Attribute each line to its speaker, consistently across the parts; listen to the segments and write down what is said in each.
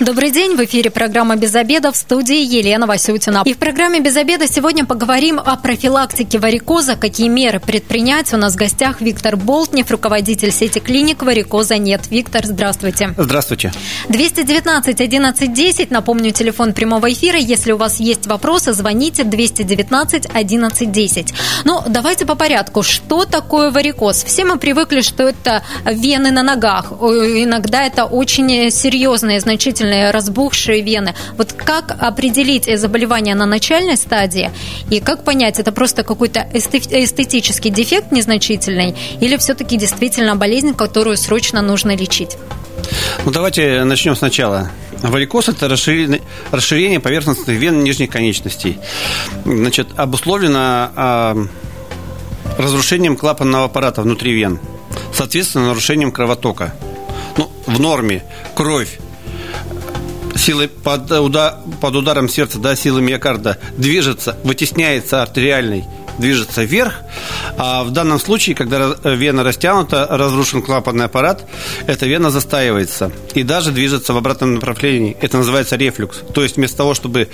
Speaker 1: Добрый день, в эфире программа «Без обеда» в студии Елена Васютина. И в программе «Без обеда» сегодня поговорим о профилактике варикоза, какие меры предпринять. У нас в гостях Виктор Болтнев, руководитель сети клиник «Варикоза нет». Виктор, здравствуйте.
Speaker 2: Здравствуйте.
Speaker 1: 219 11 10, напомню, телефон прямого эфира. Если у вас есть вопросы, звоните 219 11 10. Ну, давайте по порядку. Что такое варикоз? Все мы привыкли, что это вены на ногах. Иногда это очень серьезные, значительные действительно разбухшие вены. Вот как определить заболевание на начальной стадии и как понять, это просто какой-то эстетический дефект незначительный или все-таки действительно болезнь, которую срочно нужно лечить?
Speaker 2: Ну, давайте начнем сначала. Варикоз – это расширение, поверхностных вен нижних конечностей. Значит, обусловлено э, разрушением клапанного аппарата внутри вен, соответственно, нарушением кровотока. Ну, в норме кровь силой под, удар, под ударом сердца, да, силы миокарда движется, вытесняется артериальной движется вверх, а в данном случае, когда вена растянута, разрушен клапанный аппарат, эта вена застаивается и даже движется в обратном направлении. Это называется рефлюкс. То есть вместо того, чтобы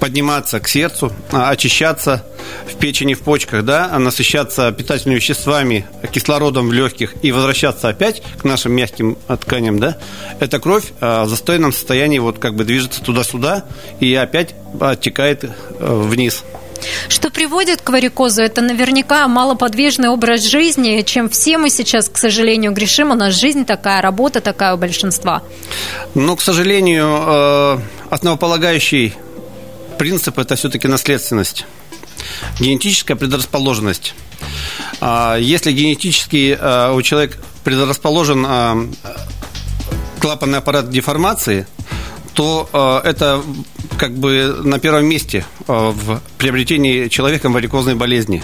Speaker 2: подниматься к сердцу, а, очищаться в печени, в почках, да, насыщаться питательными веществами, кислородом в легких и возвращаться опять к нашим мягким тканям, да, эта кровь а, в застойном состоянии вот как бы движется туда-сюда и опять оттекает э, вниз.
Speaker 1: Что приводит к варикозу? Это наверняка малоподвижный образ жизни, чем все мы сейчас, к сожалению, грешим. У нас жизнь такая, работа такая у большинства.
Speaker 2: Но, к сожалению, э, основополагающий принцип – это все-таки наследственность. Генетическая предрасположенность. А если генетически э, у человека предрасположен э, клапанный аппарат деформации, то это как бы на первом месте э, в приобретении человеком варикозной болезни.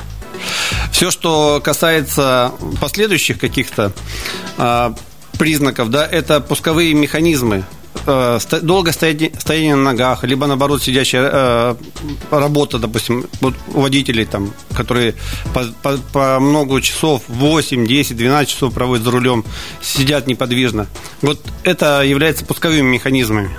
Speaker 2: Все, что касается последующих каких-то э, признаков, да, это пусковые механизмы, э, долго стояние на ногах, либо наоборот сидящая работа, допустим, у водителей, там, которые по, по, по много часов, 8, 10, 12 часов проводят за рулем, сидят неподвижно. Вот это является пусковыми механизмами.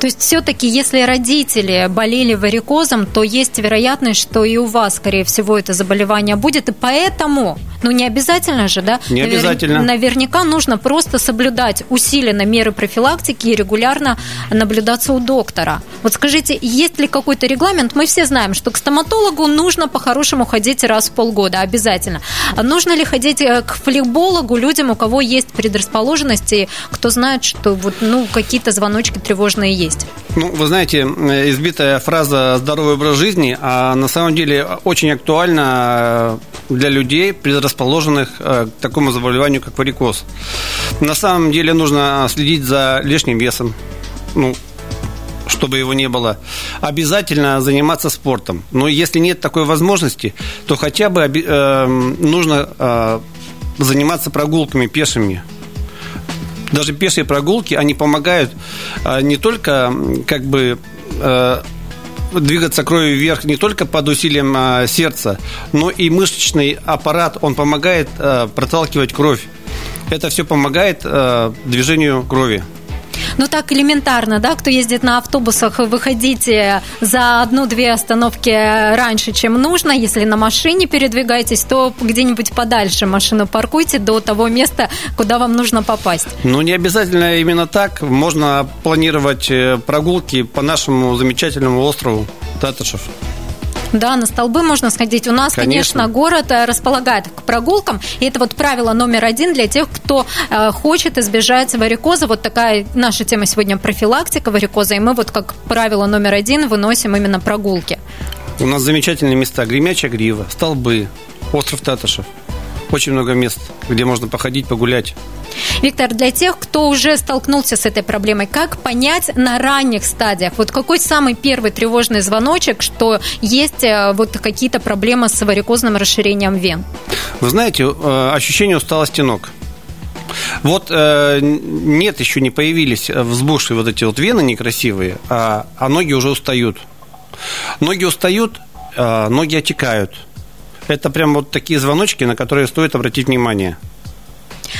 Speaker 1: То есть все-таки, если родители болели варикозом, то есть вероятность, что и у вас, скорее всего, это заболевание будет. И поэтому, ну не обязательно же, да?
Speaker 2: Не обязательно.
Speaker 1: Наверняка нужно просто соблюдать усиленно меры профилактики и регулярно наблюдаться у доктора. Вот скажите, есть ли какой-то регламент? Мы все знаем, что к стоматологу нужно по-хорошему ходить раз в полгода, обязательно. А нужно ли ходить э, к флебологу людям, у кого есть предрасположенности, кто знает, что вот, ну, какие-то звоночки тревожные есть?
Speaker 2: Ну, вы знаете, избитая фраза «здоровый образ жизни», а на самом деле очень актуальна для людей, предрасположенных э, к такому заболеванию, как варикоз. На самом деле нужно следить за лишним весом, ну, чтобы его не было. Обязательно заниматься спортом. Но если нет такой возможности, то хотя бы э, нужно э, заниматься прогулками пешими даже пешие прогулки, они помогают а, не только как бы э, двигаться кровью вверх не только под усилием а, сердца, но и мышечный аппарат, он помогает э, проталкивать кровь. Это все помогает э, движению крови.
Speaker 1: Ну так элементарно, да, кто ездит на автобусах, выходите за одну-две остановки раньше, чем нужно. Если на машине передвигаетесь, то где-нибудь подальше машину паркуйте до того места, куда вам нужно попасть.
Speaker 2: Ну, не обязательно именно так. Можно планировать э, прогулки по нашему замечательному острову Татышев.
Speaker 1: Да, на столбы можно сходить. У нас, конечно, конечно город э, располагает к прогулкам. И это вот правило номер один для тех, кто э, хочет избежать варикоза. Вот такая наша тема сегодня профилактика варикоза. И мы вот как правило номер один выносим именно прогулки.
Speaker 2: У нас замечательные места. Гремячая грива, столбы, остров Татышев. Очень много мест, где можно походить, погулять.
Speaker 1: Виктор, для тех, кто уже столкнулся с этой проблемой, как понять на ранних стадиях? Вот какой самый первый тревожный звоночек, что есть э, вот какие-то проблемы с варикозным расширением вен?
Speaker 2: Вы знаете, э, ощущение усталости ног. Вот э, нет, еще не появились взбухшие вот эти вот вены некрасивые, а, а ноги уже устают. Ноги устают, а ноги отекают. Это прям вот такие звоночки, на которые стоит обратить внимание.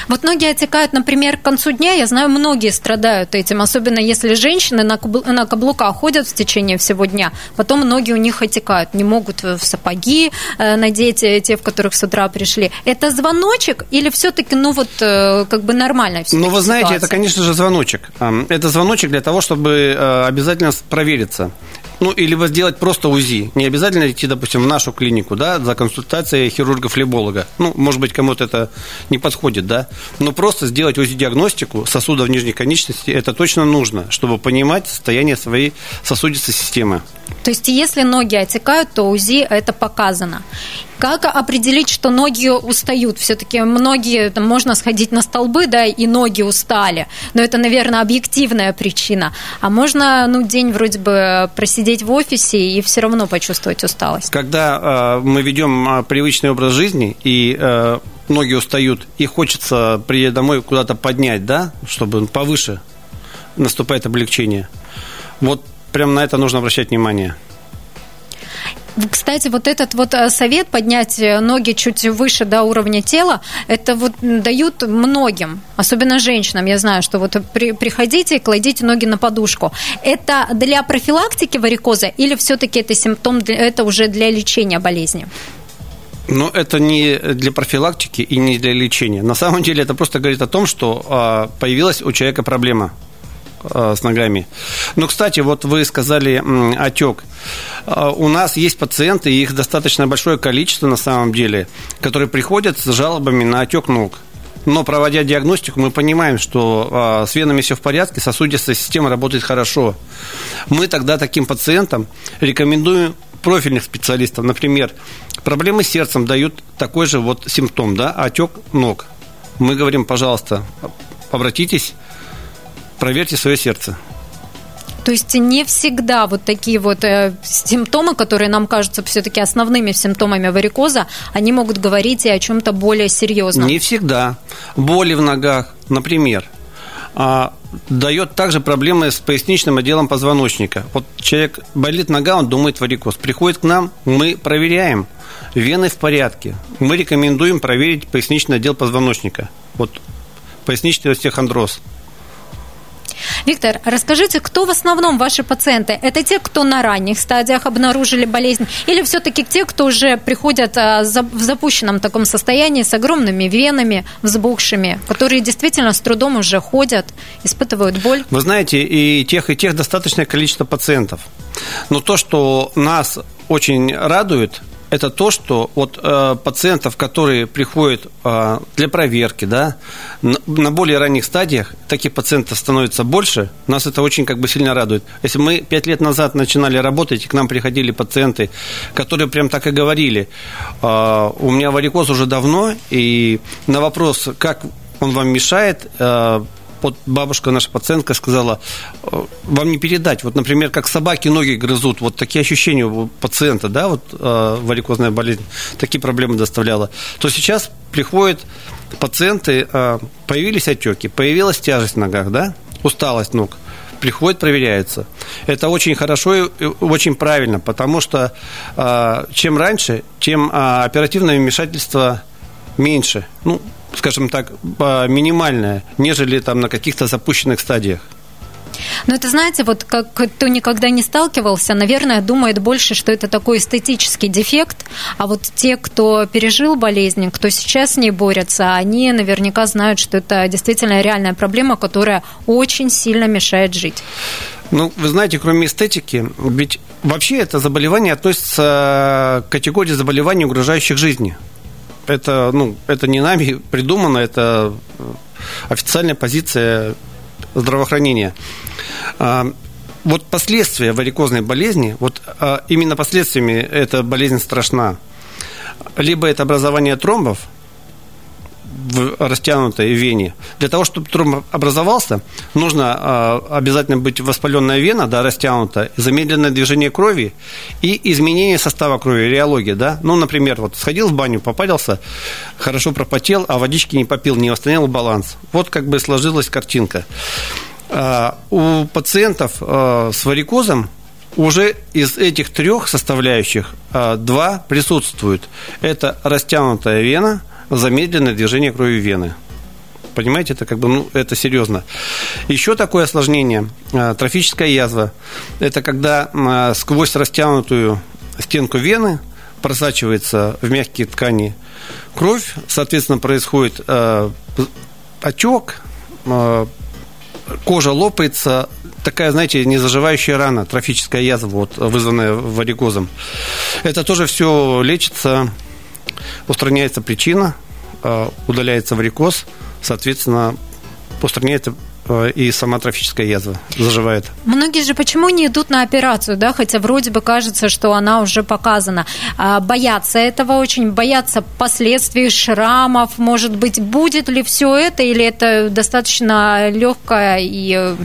Speaker 1: Вот ноги отекают, например, к концу дня. Я знаю, многие страдают этим, особенно если женщины на, каблуках ходят в течение всего дня. Потом ноги у них отекают, не могут в сапоги э, надеть, э, те, в которых с утра пришли. Это звоночек или все-таки, ну вот, э, как бы нормально все
Speaker 2: Ну, вы знаете, ситуация? это, конечно же, звоночек. Это звоночек для того, чтобы обязательно провериться ну, или сделать просто УЗИ. Не обязательно идти, допустим, в нашу клинику, да, за консультацией хирурга-флеболога. Ну, может быть, кому-то это не подходит, да. Но просто сделать УЗИ-диагностику сосудов нижней конечности, это точно нужно, чтобы понимать состояние своей сосудистой системы.
Speaker 1: То есть, если ноги отекают, то УЗИ это показано. Как определить, что ноги устают? Все-таки многие, там, можно сходить на столбы, да, и ноги устали. Но это, наверное, объективная причина. А можно, ну, день вроде бы просидеть в офисе и все равно почувствовать усталость.
Speaker 2: Когда э, мы ведем э, привычный образ жизни и э, ноги устают, и хочется приехать домой куда-то поднять, да, чтобы повыше наступает облегчение. Вот прям на это нужно обращать внимание.
Speaker 1: Кстати, вот этот вот э, совет поднять э, ноги чуть выше до уровня тела, это вот дают многим, особенно женщинам. Я знаю, что вот при, приходите и кладите ноги на подушку. Это для профилактики варикоза или все-таки это симптом, это уже для лечения болезни?
Speaker 2: Но это не для профилактики и не для лечения. На самом деле это просто говорит о том, что а, появилась у человека проблема с ногами. Но, кстати, вот вы сказали отек. А, у нас есть пациенты, их достаточно большое количество на самом деле, которые приходят с жалобами на отек ног. Но проводя диагностику, мы понимаем, что с венами все в порядке, сосудистая система работает хорошо. Мы тогда таким пациентам рекомендуем профильных специалистов. Например, проблемы с сердцем дают такой же вот симптом, да, отек ног. Мы говорим, пожалуйста, обратитесь, проверьте свое сердце.
Speaker 1: То есть не всегда вот такие вот э, симптомы, которые нам кажутся все-таки основными симптомами варикоза, они могут говорить и о чем-то более серьезном.
Speaker 2: Не всегда. Боли в ногах, например, а, дает также проблемы с поясничным отделом позвоночника. Вот человек болит нога, он думает варикоз. Приходит к нам, мы проверяем, вены в порядке. Мы рекомендуем проверить поясничный отдел позвоночника. Вот поясничный остеохондроз –
Speaker 1: Виктор, расскажите, кто в основном ваши пациенты? Это те, кто на ранних стадиях обнаружили болезнь, или все-таки те, кто уже приходят а, в запущенном таком состоянии с огромными венами, взбухшими, которые действительно с трудом уже ходят, испытывают боль?
Speaker 2: Вы знаете, и тех, и тех достаточное количество пациентов. Но то, что нас очень радует, это то, что вот э, пациентов, которые приходят э, для проверки, да, на, на более ранних стадиях, таких пациентов становится больше, нас это очень как бы сильно радует. Если мы пять лет назад начинали работать, и к нам приходили пациенты, которые прям так и говорили, э, у меня варикоз уже давно, и на вопрос, как он вам мешает, э, вот бабушка, наша пациентка, сказала, «Э, вам не передать. Вот, например, как собаки ноги грызут, вот такие ощущения у пациента, да, вот э, варикозная болезнь, такие проблемы доставляла. То сейчас приходят пациенты, э, появились отеки, появилась тяжесть в ногах, да, усталость ног приходят, проверяются. Это очень хорошо и очень правильно, потому что э, чем раньше, тем э, оперативное вмешательство меньше. Ну, скажем так, минимальная, нежели там на каких-то запущенных стадиях.
Speaker 1: Но это, знаете, вот как кто никогда не сталкивался, наверное, думает больше, что это такой эстетический дефект, а вот те, кто пережил болезнь, кто сейчас с ней борется, они наверняка знают, что это действительно реальная проблема, которая очень сильно мешает жить.
Speaker 2: Ну, вы знаете, кроме эстетики, ведь вообще это заболевание относится к категории заболеваний, угрожающих жизни это, ну, это не нами придумано, это официальная позиция здравоохранения. А, вот последствия варикозной болезни, вот а, именно последствиями эта болезнь страшна. Либо это образование тромбов, в растянутой вене. Для того, чтобы тромб образовался, нужно э, обязательно быть воспаленная вена, да, растянутая, замедленное движение крови и изменение состава крови, реология, да. Ну, например, вот сходил в баню, попадался, хорошо пропотел, а водички не попил, не восстановил баланс. Вот как бы сложилась картинка. А, у пациентов а, с варикозом уже из этих трех составляющих а, два присутствуют. Это растянутая вена, замедленное движение крови вены. Понимаете, это как бы, ну, это серьезно. Еще такое осложнение, трофическая язва. Это когда сквозь растянутую стенку вены просачивается в мягкие ткани кровь, соответственно, происходит отек, кожа лопается, такая, знаете, незаживающая рана, трофическая язва, вот, вызванная варикозом. Это тоже все лечится, устраняется причина, а, удаляется варикоз, соответственно, устраняется Э, и сама трофическая язва заживает.
Speaker 1: Многие же почему не идут на операцию, да, хотя вроде бы кажется, что она уже показана. А, боятся этого очень, боятся последствий шрамов, может быть, будет ли все это, или это достаточно легкая и э,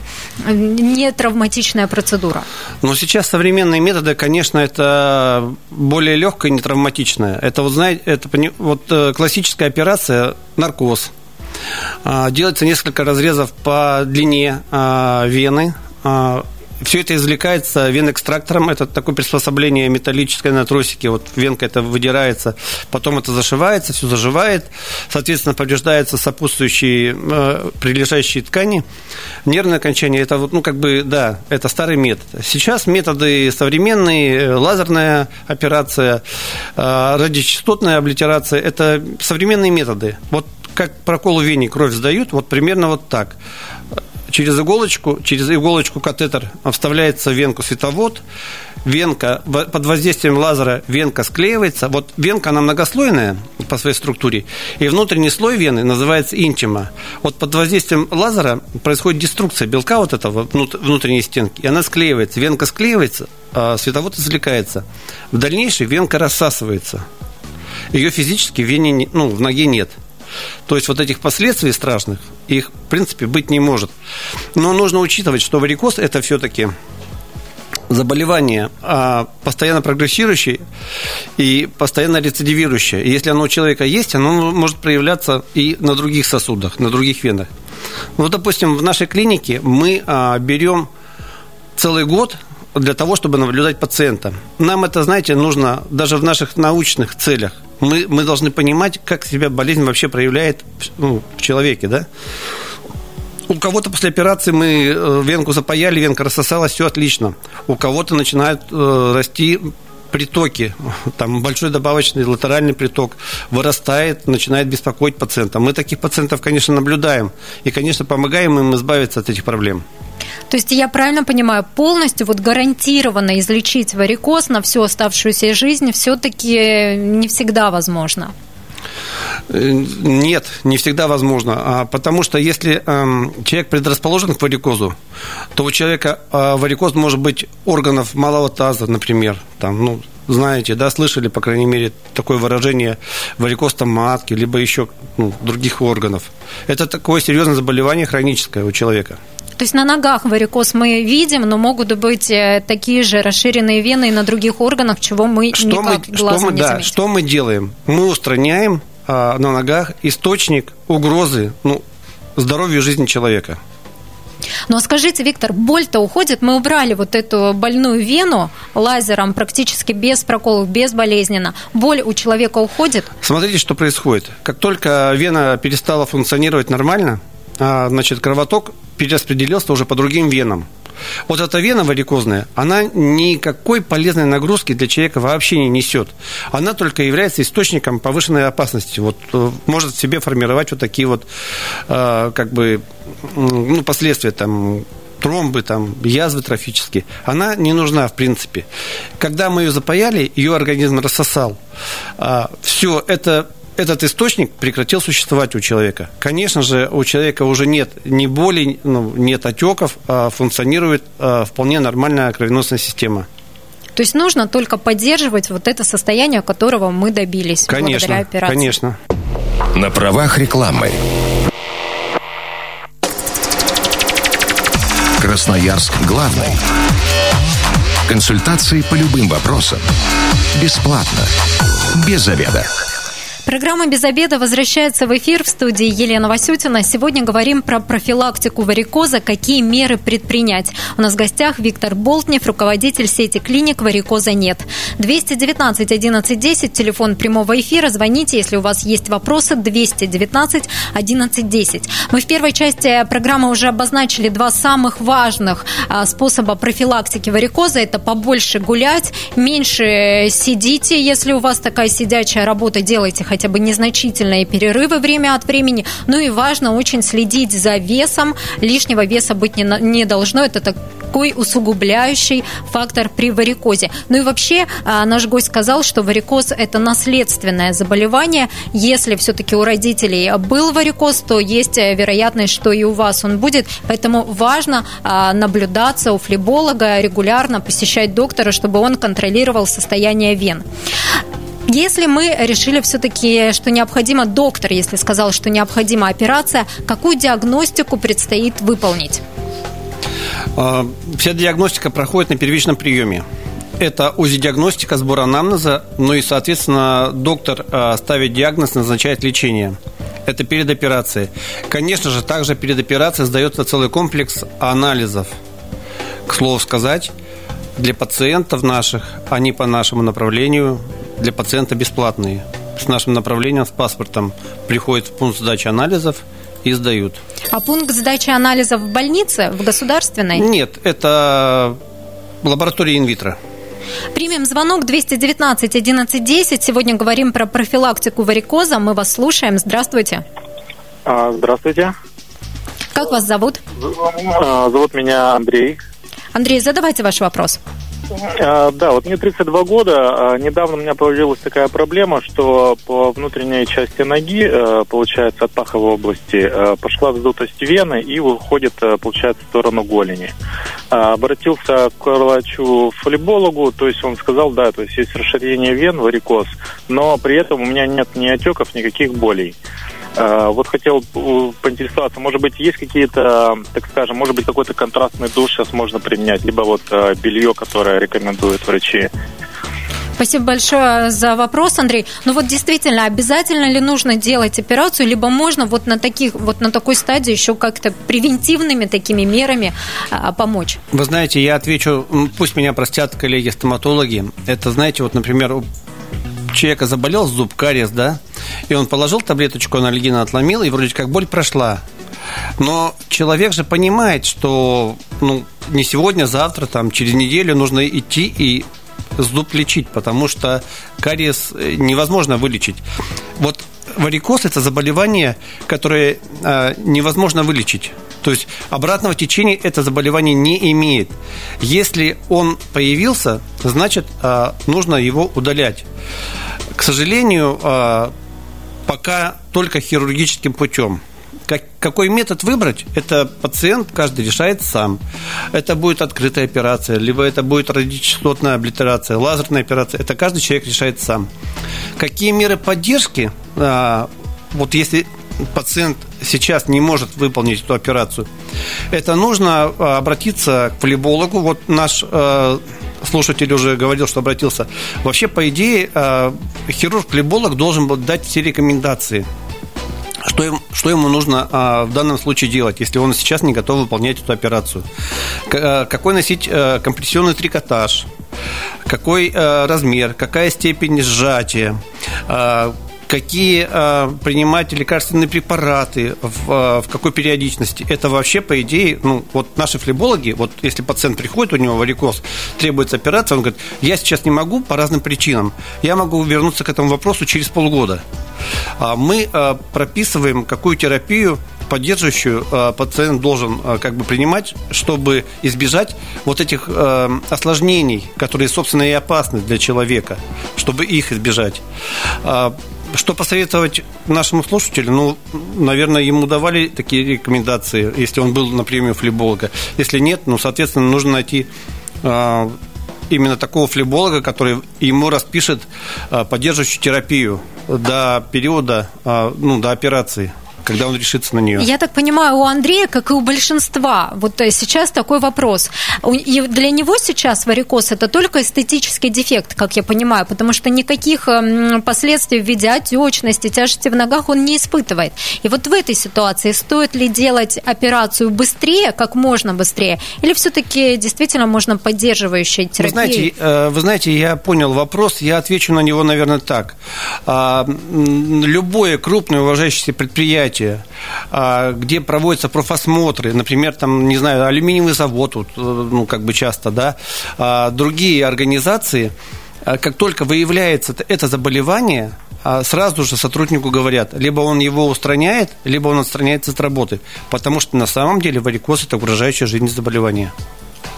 Speaker 1: не травматичная процедура?
Speaker 2: Ну, сейчас современные методы, конечно, это более легкая и не травматичная. Это, вот, знаете, это вот э, классическая операция наркоз – делается несколько разрезов по длине а, вены. А, Все это извлекается вен-экстрактором. Это такое приспособление металлическое на тросике. Вот венка это выдирается, потом это зашивается, все заживает. Соответственно, повреждаются сопутствующие прилежащие ткани. Нервное окончание – это вот, ну, как бы, да, это старый метод. Сейчас методы современные, лазерная операция, радиочастотная облитерация – это современные методы. Вот как прокол в вене кровь сдают, вот примерно вот так. Через иголочку, через иголочку катетер вставляется в венку световод, венка под воздействием лазера венка склеивается. Вот венка, она многослойная по своей структуре, и внутренний слой вены называется интима. Вот под воздействием лазера происходит деструкция белка вот этого внутренней стенки, и она склеивается. Венка склеивается, а световод извлекается. В дальнейшем венка рассасывается. Ее физически в вене, ну, в ноге нет. То есть вот этих последствий страшных, их в принципе быть не может. Но нужно учитывать, что варикоз это все-таки заболевание а, постоянно прогрессирующее и постоянно рецидивирующее. И если оно у человека есть, оно может проявляться и на других сосудах, на других венах. Вот, допустим, в нашей клинике мы а, берем целый год для того, чтобы наблюдать пациента. Нам это, знаете, нужно даже в наших научных целях – мы, мы должны понимать, как себя болезнь вообще проявляет ну, в человеке, да? У кого-то после операции мы э, венку запаяли, венка рассосалась, все отлично. У кого-то начинают э, расти притоки, там большой добавочный латеральный приток вырастает, начинает беспокоить пациента. Мы таких пациентов, конечно, наблюдаем и, конечно, помогаем им избавиться от этих проблем.
Speaker 1: То есть я правильно понимаю, полностью вот гарантированно излечить варикоз на всю оставшуюся жизнь все-таки не всегда возможно?
Speaker 2: Э, нет, не всегда возможно. А потому что если эм, человек предрасположен к варикозу, то у человека э, варикоз может быть органов малого таза, например, там, ну, знаете, да, слышали, по крайней мере, такое выражение варикоз там матки, либо еще ну, других органов. Это такое серьезное заболевание хроническое у человека.
Speaker 1: То есть на ногах варикоз мы видим, но могут быть э, такие же расширенные вены и на других органах, чего мы что никак мы, глазом
Speaker 2: что мы,
Speaker 1: не
Speaker 2: да,
Speaker 1: заметим.
Speaker 2: Что мы делаем? Мы устраняем а, на ногах источник угрозы ну, здоровью жизни человека.
Speaker 1: Ну а скажите, Виктор, боль-то уходит? Мы убрали вот эту больную вену лазером практически без проколов, безболезненно. Боль у человека уходит?
Speaker 2: Смотрите, что происходит. Как только вена перестала функционировать нормально, а, значит, кровоток перераспределился уже по другим венам. Вот эта вена варикозная, она никакой полезной нагрузки для человека вообще не несет. Она только является источником повышенной опасности. Вот э, может себе формировать вот такие вот э, как бы ну, последствия там тромбы, там, язвы трофические, она не нужна в принципе. Когда мы ее запаяли, ее организм рассосал. А, все это этот источник прекратил существовать у человека. Конечно же, у человека уже нет ни боли, ну, нет отеков, а функционирует а, вполне нормальная кровеносная система.
Speaker 1: То есть нужно только поддерживать вот это состояние, которого мы добились
Speaker 2: конечно,
Speaker 1: благодаря операции.
Speaker 2: Конечно.
Speaker 3: На правах рекламы. Красноярск главный. Консультации по любым вопросам. Бесплатно. Без заведа.
Speaker 1: Программа «Без обеда» возвращается в эфир в студии Елена Васютина. Сегодня говорим про профилактику варикоза, какие меры предпринять. У нас в гостях Виктор Болтнев, руководитель сети клиник «Варикоза нет». 219 11 10, телефон прямого эфира. Звоните, если у вас есть вопросы. 219 11 10. Мы в первой части программы уже обозначили два самых важных а, способа профилактики варикоза. Это побольше гулять, меньше сидите, если у вас такая сидячая работа, делайте хотя бы незначительные перерывы время от времени. Ну и важно очень следить за весом. Лишнего веса быть не, не должно. Это такой усугубляющий фактор при варикозе. Ну и вообще а, наш гость сказал, что варикоз – это наследственное заболевание. Если все-таки у родителей был варикоз, то есть э, вероятность, что и у вас он будет. Поэтому важно а, наблюдаться у флеболога, регулярно посещать доктора, чтобы он контролировал состояние вен. Если мы решили все-таки, что необходимо, доктор, если сказал, что необходима операция, какую диагностику предстоит выполнить?
Speaker 2: А, вся диагностика проходит на первичном приеме. Это УЗИ-диагностика, сбор анамнеза, ну и, соответственно, доктор а, ставит диагноз, назначает лечение. Это перед операцией. Конечно же, также перед операцией сдается целый комплекс анализов. К слову сказать, для пациентов наших, они по нашему направлению для пациента бесплатные. С нашим направлением, с паспортом приходят в пункт сдачи анализов и сдают.
Speaker 1: А пункт сдачи анализов в больнице, в государственной?
Speaker 2: Нет, это лаборатория инвитро.
Speaker 1: Примем звонок 219 11 10. Сегодня говорим про профилактику варикоза. Мы вас слушаем. Здравствуйте.
Speaker 4: А, здравствуйте.
Speaker 1: Как вас зовут?
Speaker 4: А, зовут меня Андрей.
Speaker 1: Андрей, задавайте ваш вопрос.
Speaker 4: А, да, вот мне 32 года. А, недавно у меня появилась такая проблема, что по внутренней части ноги, э, получается, от паховой области, э, пошла вздутость вены и выходит, э, получается, в сторону голени. А, обратился к врачу-фолибологу, то есть он сказал, да, то есть есть расширение вен, варикоз, но при этом у меня нет ни отеков, никаких болей. Э, вот хотел поинтересоваться, может быть, есть какие-то, так скажем, может быть, какой-то контрастный душ сейчас можно применять, либо вот э, белье, которое рекомендуют врачи.
Speaker 1: Спасибо большое за вопрос, Андрей. Ну вот действительно, обязательно ли нужно делать операцию, либо можно вот на таких, вот на такой стадии еще как-то превентивными такими мерами а, помочь?
Speaker 2: Вы знаете, я отвечу, пусть меня простят коллеги-стоматологи. Это, знаете, вот, например, у человека заболел зуб, кариес, да, и он положил таблеточку анальгина, отломил, и вроде как боль прошла. Но человек же понимает, что ну, не сегодня, завтра, там, через неделю нужно идти и зуб лечить, потому что кариес э, невозможно вылечить. Вот варикоз – это заболевание, которое э, невозможно вылечить. То есть обратного течения это заболевание не имеет. Если он появился, значит, э, нужно его удалять. К сожалению, э, пока только хирургическим путем. Как, какой метод выбрать, это пациент каждый решает сам. Это будет открытая операция, либо это будет радиочастотная облитерация, лазерная операция. Это каждый человек решает сам. Какие меры поддержки, а, вот если пациент сейчас не может выполнить эту операцию, это нужно а, обратиться к флебологу. Вот наш а, слушатель уже говорил, что обратился. Вообще, по идее, э, хирург-флеболог должен был дать все рекомендации. Что, им, что ему нужно а, в данном случае делать, если он сейчас не готов выполнять эту операцию? К, а, какой носить а, компрессионный трикотаж? Какой а, размер? Какая степень сжатия? А, какие э, принимать лекарственные препараты, в, э, в какой периодичности. Это вообще, по идее, ну, вот наши флебологи, вот если пациент приходит, у него варикоз, требуется операция, он говорит, я сейчас не могу по разным причинам, я могу вернуться к этому вопросу через полгода. А мы э, прописываем, какую терапию поддерживающую э, пациент должен э, как бы принимать, чтобы избежать вот этих э, осложнений, которые, собственно, и опасны для человека, чтобы их избежать. А, что посоветовать нашему слушателю? Ну, наверное, ему давали такие рекомендации, если он был на премию флеболога. Если нет, ну, соответственно, нужно найти э, именно такого флеболога, который ему распишет поддерживающую терапию до периода, ну, до операции когда он решится на нее.
Speaker 1: Я так понимаю, у Андрея, как и у большинства, вот э, сейчас такой вопрос. И для него сейчас варикоз – это только эстетический дефект, как я понимаю, потому что никаких эм, последствий в виде отечности, тяжести в ногах он не испытывает. И вот в этой ситуации стоит ли делать операцию быстрее, как можно быстрее, или все-таки действительно можно поддерживающей терапией?
Speaker 2: Вы знаете, э, вы знаете, я понял вопрос, я отвечу на него, наверное, так. А, любое крупное уважающееся предприятие предприятия, а, где проводятся профосмотры, например, там, не знаю, алюминиевый завод, вот, э, ну, как бы часто, да, а, другие организации, а, как только выявляется это заболевание, сразу же сотруднику говорят, либо он его устраняет, либо он отстраняется от работы, потому что на самом деле варикоз – это угрожающее жизни заболевание.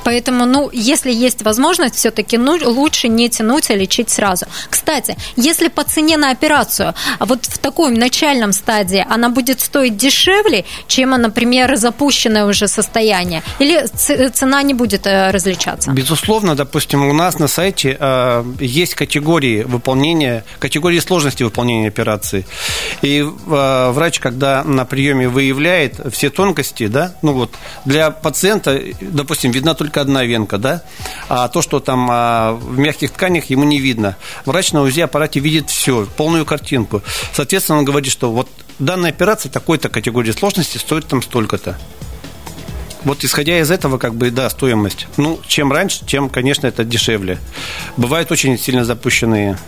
Speaker 1: Поэтому, ну, если есть возможность, все-таки ну, лучше не тянуть, а лечить сразу. Кстати, если по цене на операцию, а вот в таком начальном стадии она будет стоить дешевле, чем, например, запущенное уже состояние? Или цена не будет э, различаться?
Speaker 2: Безусловно, допустим, у нас на сайте э, есть категории выполнения, категории сложности выполнения операции. И э, врач, когда на приеме выявляет все тонкости, да, ну вот для пациента, допустим, видна только только одна венка, да, а то, что там а, в мягких тканях, ему не видно. Врач на УЗИ-аппарате видит все, полную картинку. Соответственно, он говорит, что вот данная операция такой-то категории сложности стоит там столько-то. Вот исходя из этого, как бы, да, стоимость. Ну, чем раньше, тем, конечно, это дешевле. Бывают очень сильно запущенные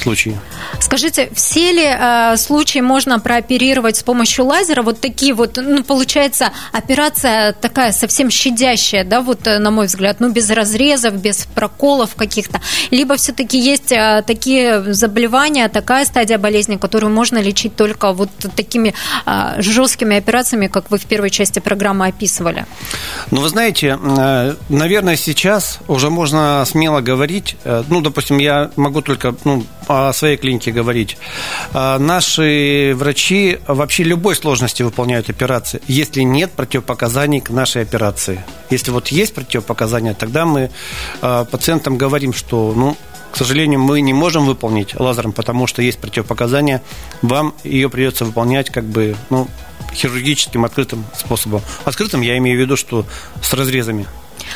Speaker 2: случаи.
Speaker 1: Скажите, все ли э, случаи можно прооперировать с помощью лазера? Вот такие вот, ну, получается, операция такая совсем щадящая, да, вот э, на мой взгляд, ну, без разрезов, без проколов каких-то. Либо все-таки есть э, такие заболевания, такая стадия болезни, которую можно лечить только вот такими э, жесткими операциями, как вы в первой части программы описывали?
Speaker 2: Ну, вы знаете, э, наверное, сейчас уже можно смело говорить, э, ну, допустим, я могу только, ну, о своей клинике говорить. А, наши врачи вообще любой сложности выполняют операции, если нет противопоказаний к нашей операции. Если вот есть противопоказания, тогда мы а, пациентам говорим, что, ну, к сожалению, мы не можем выполнить лазером, потому что есть противопоказания. Вам ее придется выполнять как бы, ну, хирургическим открытым способом. Открытым я имею в виду, что с разрезами.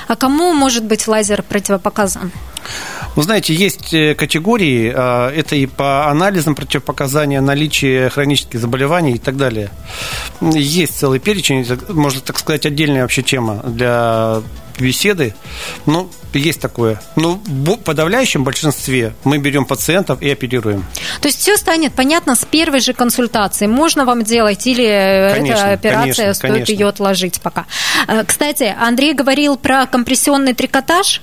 Speaker 1: А кому может быть лазер противопоказан?
Speaker 2: Вы знаете, есть э, категории, а, это и по анализам противопоказания, наличие хронических заболеваний и так далее. Есть целый перечень, можно так сказать, отдельная вообще тема для беседы. Ну, есть такое. Но в подавляющем большинстве мы берем пациентов и оперируем.
Speaker 1: То есть все станет понятно с первой же консультации. Можно вам делать или конечно, эта операция конечно, стоит конечно. ее отложить пока. Э, кстати, Андрей говорил про компрессионный трикотаж.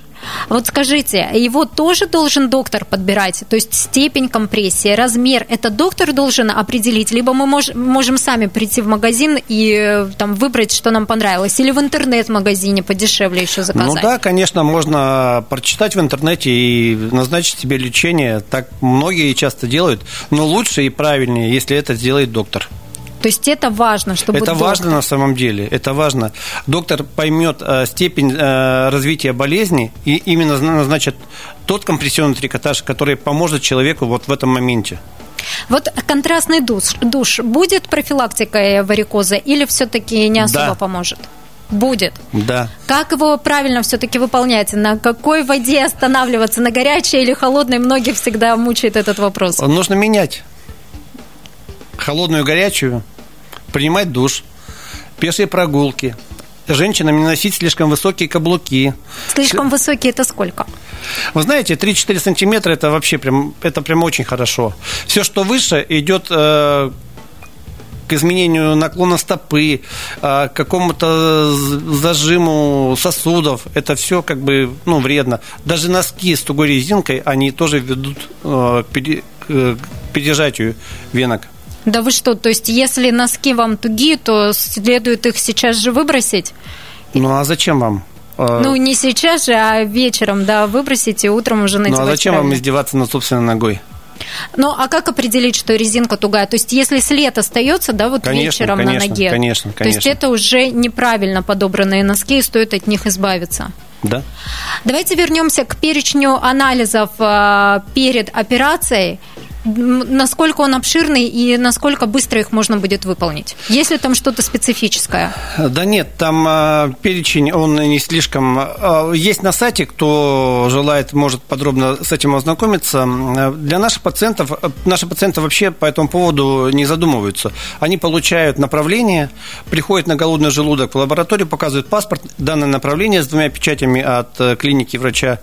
Speaker 1: Вот скажите, его тоже должен доктор подбирать? То есть степень компрессии, размер, это доктор должен определить? Либо мы мож, можем сами прийти в магазин и э, там выбрать, что нам понравилось? Или в интернет-магазине подешевле еще заказать?
Speaker 2: Ну да, конечно, можно прочитать в интернете и назначить себе лечение. Так многие часто делают. Но лучше и правильнее, если это сделает доктор.
Speaker 1: То есть это важно, чтобы
Speaker 2: Это доктор... важно на самом деле, это важно. Доктор поймет э, степень э, развития болезни и именно назначит тот компрессионный трикотаж, который поможет человеку вот в этом моменте.
Speaker 1: Вот контрастный душ, душ будет профилактикой варикоза или все-таки не особо да. поможет? Будет.
Speaker 2: Да.
Speaker 1: Как его правильно все-таки выполнять? На какой воде останавливаться? На горячей или холодной? Многих всегда мучает этот вопрос.
Speaker 2: Нужно менять. Холодную, горячую принимать душ, пешие прогулки, женщинам не носить слишком высокие каблуки.
Speaker 1: Слишком высокие это сколько?
Speaker 2: Вы знаете, 3-4 сантиметра это вообще прям, это прям очень хорошо. Все, что выше, идет э, к изменению наклона стопы, э, к какому-то зажиму сосудов. Это все как бы ну, вредно. Даже носки с тугой резинкой, они тоже ведут э, к пережатию венок.
Speaker 1: Да вы что, то есть если носки вам тугие, то следует их сейчас же выбросить?
Speaker 2: Ну а зачем вам?
Speaker 1: А, ну, не сейчас же, а вечером, да, выбросите, утром уже надевать.
Speaker 2: Ну, а зачем правильно? вам издеваться над собственной ногой?
Speaker 1: Ну, а как определить, что резинка тугая? То есть, если след остается, да, вот конечно, вечером
Speaker 2: конечно,
Speaker 1: на ноге,
Speaker 2: конечно, конечно.
Speaker 1: то есть это уже неправильно подобранные носки, и стоит от них избавиться.
Speaker 2: Да.
Speaker 1: Давайте вернемся к перечню анализов э, перед операцией насколько он обширный и насколько быстро их можно будет выполнить? Есть ли там что-то специфическое?
Speaker 2: Да нет, там э, перечень, он не слишком... Э, есть на сайте, кто желает, может подробно с этим ознакомиться. Для наших пациентов, наши пациенты вообще по этому поводу не задумываются. Они получают направление, приходят на голодный желудок в лабораторию, показывают паспорт, данное направление с двумя печатями от э, клиники врача,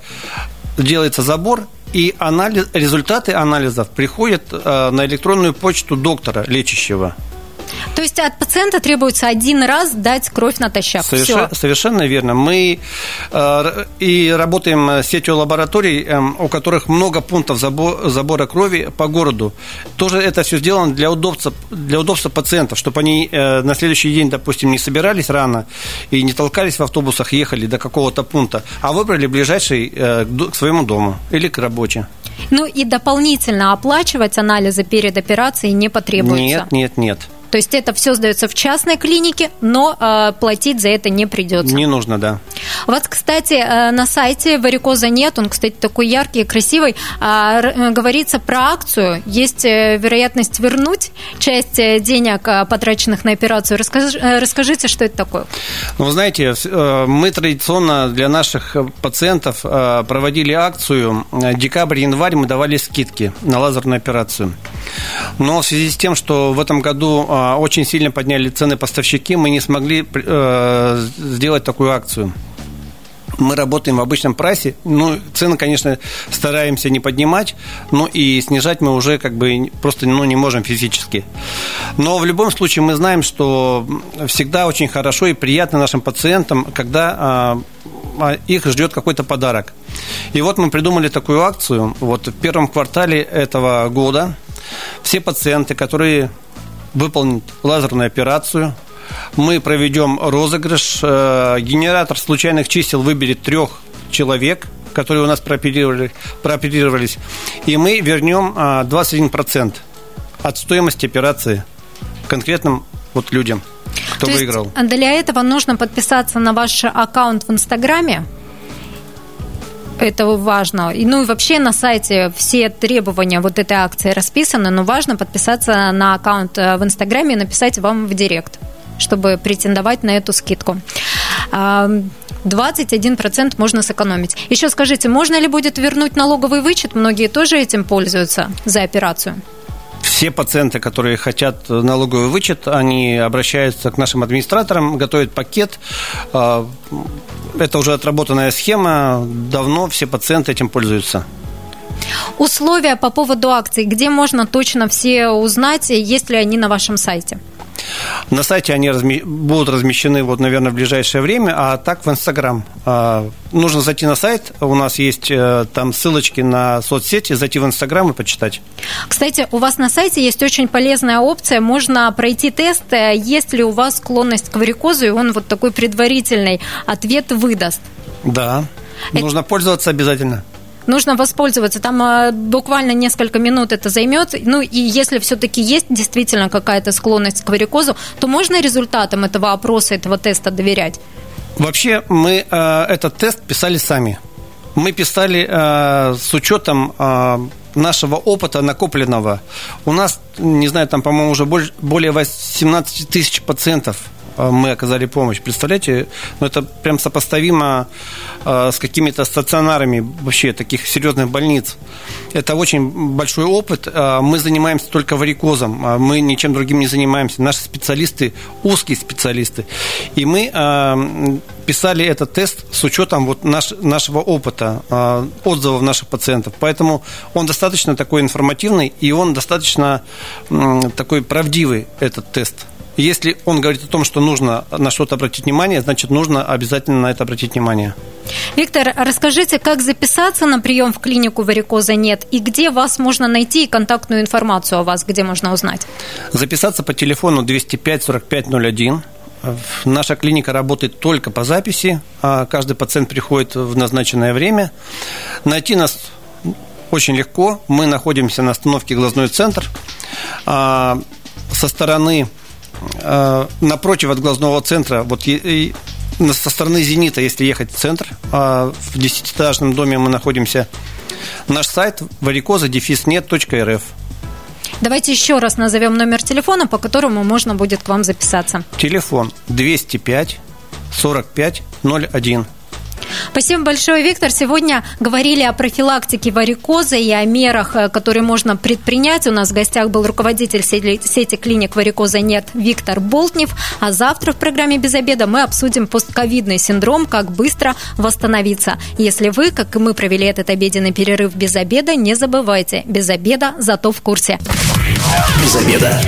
Speaker 2: делается забор, и анализ, результаты анализов приходят э, на электронную почту доктора лечащего.
Speaker 1: То есть от пациента требуется один раз дать кровь натощак.
Speaker 2: Все. совершенно верно. Мы э, и работаем с сетью лабораторий, э, у которых много пунктов забор, забора крови по городу. Тоже это все сделано для удобства, для удобства пациентов, чтобы они э, на следующий день, допустим, не собирались рано и не толкались в автобусах, ехали до какого-то пункта, а выбрали ближайший э, к своему дому или к работе.
Speaker 1: Ну и дополнительно оплачивать анализы перед операцией не потребуется?
Speaker 2: Нет, нет, нет.
Speaker 1: То есть это все сдается в частной клинике, но э, платить за это не придется.
Speaker 2: Не нужно, да.
Speaker 1: У вас, кстати, э, на сайте варикоза нет, он, кстати, такой яркий, красивый. А, э, говорится про акцию. Есть э, вероятность вернуть часть денег, потраченных на операцию. Расскажи, расскажите, что это такое?
Speaker 2: Ну, вы знаете, мы традиционно для наших пациентов проводили акцию. Декабрь-январь мы давали скидки на лазерную операцию. Но в связи с тем, что в этом году очень сильно подняли цены поставщики, мы не смогли э, сделать такую акцию. Мы работаем в обычном прайсе. Ну, цены, конечно, стараемся не поднимать, но и снижать мы уже как бы просто ну, не можем физически. Но в любом случае мы знаем, что всегда очень хорошо и приятно нашим пациентам, когда а, а, их ждет какой-то подарок. И вот мы придумали такую акцию. Вот в первом квартале этого года все пациенты, которые выполнят лазерную операцию, мы проведем розыгрыш. Э, генератор случайных чисел выберет трех человек, которые у нас прооперировали, прооперировались, и мы вернем 21% а, от стоимости операции конкретным вот людям, кто
Speaker 1: То
Speaker 2: выиграл.
Speaker 1: Есть для этого нужно подписаться на ваш аккаунт в Инстаграме, это важно. И, ну и вообще на сайте все требования вот этой акции расписаны, но важно подписаться на аккаунт э, в Инстаграме и написать вам в директ, чтобы претендовать на эту скидку. 21% можно сэкономить. Еще скажите, можно ли будет вернуть налоговый вычет? Многие тоже этим пользуются за операцию
Speaker 2: все пациенты, которые хотят налоговый вычет, они обращаются к нашим администраторам, готовят пакет. А, это уже отработанная схема, давно все пациенты этим пользуются.
Speaker 1: Условия по поводу акций, где можно точно все узнать, есть ли они на вашем сайте?
Speaker 2: На сайте они разми... будут размещены, вот, наверное, в ближайшее время, а так в Инстаграм. А, нужно зайти на сайт, у нас есть э, там ссылочки на соцсети, зайти в Инстаграм и почитать.
Speaker 1: Кстати, у вас на сайте есть очень полезная опция, можно пройти тест, э, есть ли у вас склонность к варикозу, и он вот такой предварительный ответ выдаст.
Speaker 2: Да, Это... нужно пользоваться обязательно
Speaker 1: нужно воспользоваться. Там а, буквально несколько минут это займет. Ну и если все-таки есть действительно какая-то склонность к варикозу, то можно результатам этого опроса, этого теста доверять?
Speaker 2: Вообще мы э, этот тест писали сами. Мы писали э, с учетом э, нашего опыта накопленного. У нас, не знаю, там, по-моему, уже более 18 тысяч пациентов мы оказали помощь. Представляете, ну, это прям сопоставимо э, с какими-то стационарами вообще таких серьезных больниц. Это очень большой опыт. Э, мы занимаемся только варикозом, мы ничем другим не занимаемся. Наши специалисты узкие специалисты. И мы э, писали этот тест с учетом вот наш, нашего опыта, э, отзывов наших пациентов. Поэтому он достаточно такой информативный и он достаточно такой правдивый, этот тест. Если он говорит о том, что нужно на что-то обратить внимание, значит, нужно обязательно на это обратить внимание.
Speaker 1: Виктор, расскажите, как записаться на прием в клинику варикоза нет и где вас можно найти и контактную информацию о вас, где можно узнать?
Speaker 2: Записаться по телефону 205 4501. Наша клиника работает только по записи. А каждый пациент приходит в назначенное время. Найти нас очень легко. Мы находимся на остановке «Глазной центр». А, со стороны напротив от глазного центра, вот со стороны «Зенита», если ехать в центр, а в десятиэтажном доме мы находимся, наш сайт varicozа-нет.рф.
Speaker 1: Давайте еще раз назовем номер телефона, по которому можно будет к вам записаться.
Speaker 2: Телефон 205 45 01.
Speaker 1: Спасибо большое, Виктор. Сегодня говорили о профилактике варикоза и о мерах, э, которые можно предпринять. У нас в гостях был руководитель сети клиник варикоза нет Виктор Болтнев. А завтра в программе «Без обеда» мы обсудим постковидный синдром, как быстро восстановиться. Если вы, как и мы, провели этот обеденный перерыв без обеда, не забывайте, без обеда зато в курсе.
Speaker 3: Без обеда.